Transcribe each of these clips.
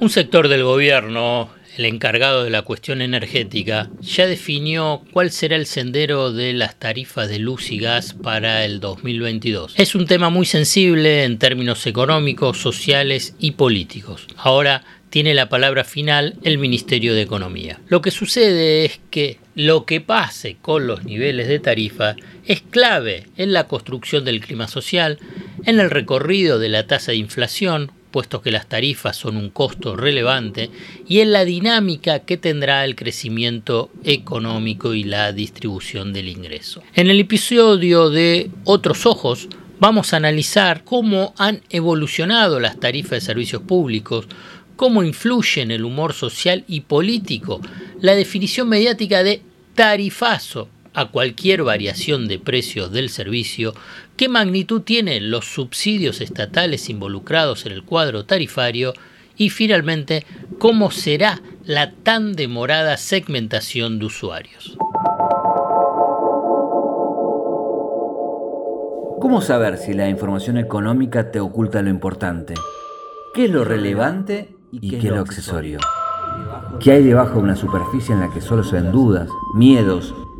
Un sector del gobierno, el encargado de la cuestión energética, ya definió cuál será el sendero de las tarifas de luz y gas para el 2022. Es un tema muy sensible en términos económicos, sociales y políticos. Ahora tiene la palabra final el Ministerio de Economía. Lo que sucede es que lo que pase con los niveles de tarifa es clave en la construcción del clima social, en el recorrido de la tasa de inflación, puesto que las tarifas son un costo relevante, y en la dinámica que tendrá el crecimiento económico y la distribución del ingreso. En el episodio de Otros Ojos vamos a analizar cómo han evolucionado las tarifas de servicios públicos, cómo influye en el humor social y político la definición mediática de tarifazo a cualquier variación de precios del servicio, qué magnitud tienen los subsidios estatales involucrados en el cuadro tarifario y finalmente cómo será la tan demorada segmentación de usuarios. ¿Cómo saber si la información económica te oculta lo importante? ¿Qué es lo relevante y qué es lo accesorio? ¿Qué hay debajo de una superficie en la que solo se ven dudas, miedos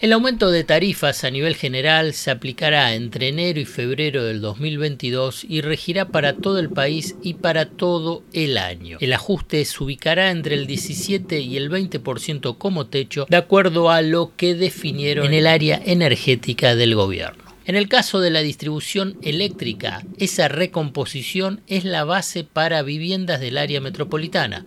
El aumento de tarifas a nivel general se aplicará entre enero y febrero del 2022 y regirá para todo el país y para todo el año. El ajuste se ubicará entre el 17 y el 20% como techo, de acuerdo a lo que definieron en el área energética del gobierno. En el caso de la distribución eléctrica, esa recomposición es la base para viviendas del área metropolitana,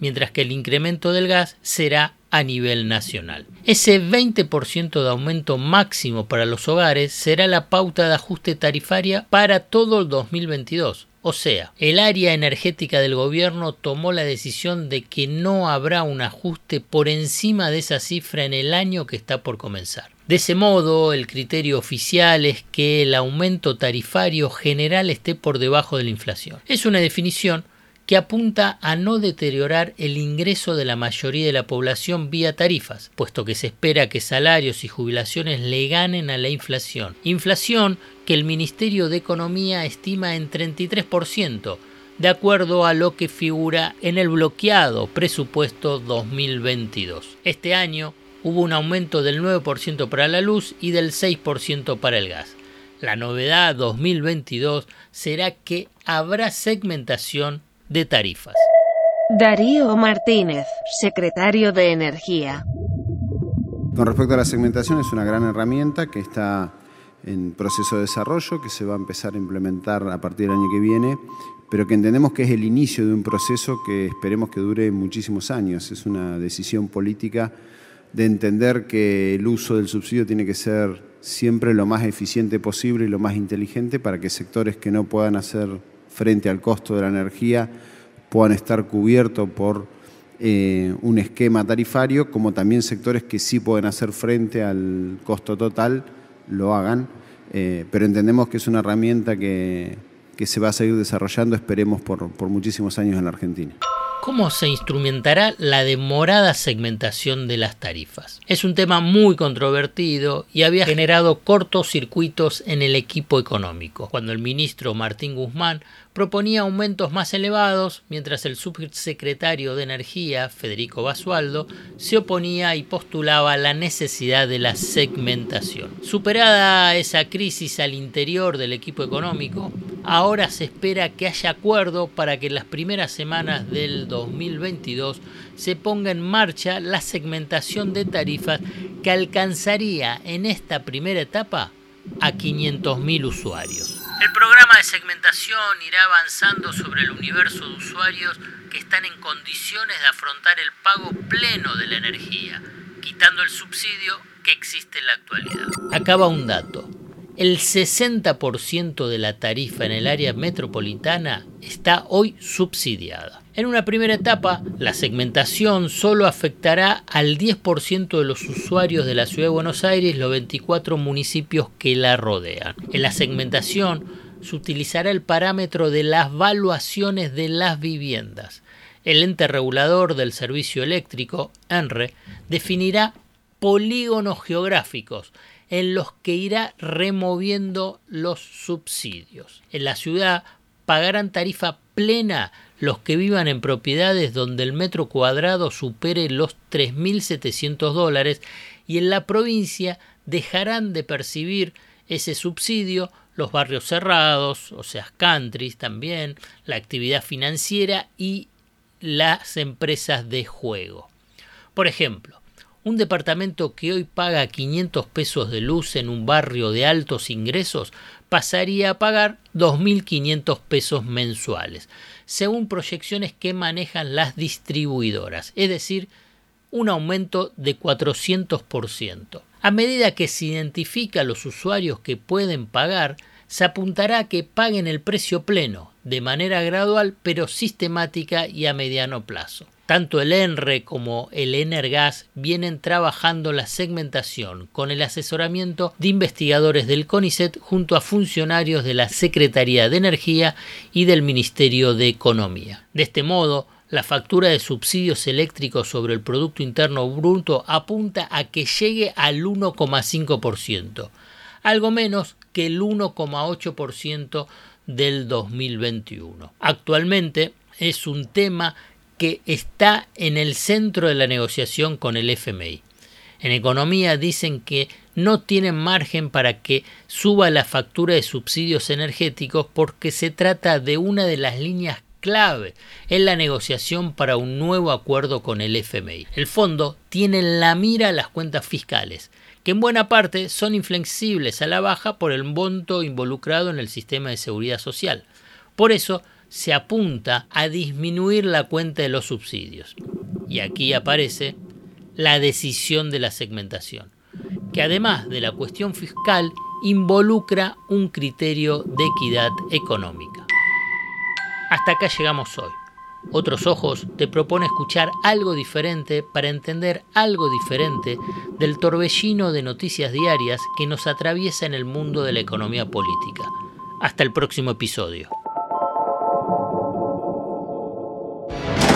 mientras que el incremento del gas será a nivel nacional. Ese 20% de aumento máximo para los hogares será la pauta de ajuste tarifaria para todo el 2022. O sea, el área energética del gobierno tomó la decisión de que no habrá un ajuste por encima de esa cifra en el año que está por comenzar. De ese modo, el criterio oficial es que el aumento tarifario general esté por debajo de la inflación. Es una definición que apunta a no deteriorar el ingreso de la mayoría de la población vía tarifas, puesto que se espera que salarios y jubilaciones le ganen a la inflación. Inflación que el Ministerio de Economía estima en 33%, de acuerdo a lo que figura en el bloqueado presupuesto 2022. Este año hubo un aumento del 9% para la luz y del 6% para el gas. La novedad 2022 será que habrá segmentación de tarifas. Darío Martínez, secretario de Energía. Con respecto a la segmentación, es una gran herramienta que está en proceso de desarrollo, que se va a empezar a implementar a partir del año que viene, pero que entendemos que es el inicio de un proceso que esperemos que dure muchísimos años. Es una decisión política de entender que el uso del subsidio tiene que ser siempre lo más eficiente posible y lo más inteligente para que sectores que no puedan hacer frente al costo de la energía puedan estar cubiertos por eh, un esquema tarifario, como también sectores que sí pueden hacer frente al costo total lo hagan. Eh, pero entendemos que es una herramienta que, se va a seguir desarrollando, esperemos, por, por muchísimos años en la Argentina. ¿Cómo se instrumentará la demorada segmentación de las tarifas? Es un tema muy controvertido y había generado cortocircuitos en el equipo económico. Cuando el ministro Martín Guzmán proponía aumentos más elevados, mientras el subsecretario de Energía, Federico Basualdo, se oponía y postulaba la necesidad de la segmentación. Superada esa crisis al interior del equipo económico, ahora se espera que haya acuerdo para que en las primeras semanas del 2022 se ponga en marcha la segmentación de tarifas que alcanzaría en esta primera etapa a 500.000 usuarios. El programa de segmentación irá avanzando sobre el universo de usuarios que están en condiciones de afrontar el pago pleno de la energía, quitando el subsidio que existe en la actualidad. Acaba un dato. El 60% de la tarifa en el área metropolitana está hoy subsidiada. En una primera etapa, la segmentación solo afectará al 10% de los usuarios de la Ciudad de Buenos Aires los 24 municipios que la rodean. En la segmentación se utilizará el parámetro de las valuaciones de las viviendas. El ente regulador del servicio eléctrico, ENRE, definirá polígonos geográficos en los que irá removiendo los subsidios. En la ciudad pagarán tarifa plena los que vivan en propiedades donde el metro cuadrado supere los 3.700 dólares y en la provincia dejarán de percibir ese subsidio los barrios cerrados, o sea, countries también, la actividad financiera y las empresas de juego. Por ejemplo, un departamento que hoy paga 500 pesos de luz en un barrio de altos ingresos pasaría a pagar 2.500 pesos mensuales, según proyecciones que manejan las distribuidoras, es decir, un aumento de 400%. A medida que se identifica a los usuarios que pueden pagar, se apuntará a que paguen el precio pleno, de manera gradual pero sistemática y a mediano plazo. Tanto el ENRE como el Energas vienen trabajando la segmentación con el asesoramiento de investigadores del CONICET junto a funcionarios de la Secretaría de Energía y del Ministerio de Economía. De este modo, la factura de subsidios eléctricos sobre el Producto Interno Bruto apunta a que llegue al 1,5%, algo menos que el 1,8% del 2021. Actualmente es un tema que está en el centro de la negociación con el FMI. En economía dicen que no tienen margen para que suba la factura de subsidios energéticos porque se trata de una de las líneas clave en la negociación para un nuevo acuerdo con el FMI. El fondo tiene en la mira las cuentas fiscales, que en buena parte son inflexibles a la baja por el monto involucrado en el sistema de seguridad social. Por eso, se apunta a disminuir la cuenta de los subsidios. Y aquí aparece la decisión de la segmentación, que además de la cuestión fiscal involucra un criterio de equidad económica. Hasta acá llegamos hoy. Otros Ojos te propone escuchar algo diferente para entender algo diferente del torbellino de noticias diarias que nos atraviesa en el mundo de la economía política. Hasta el próximo episodio.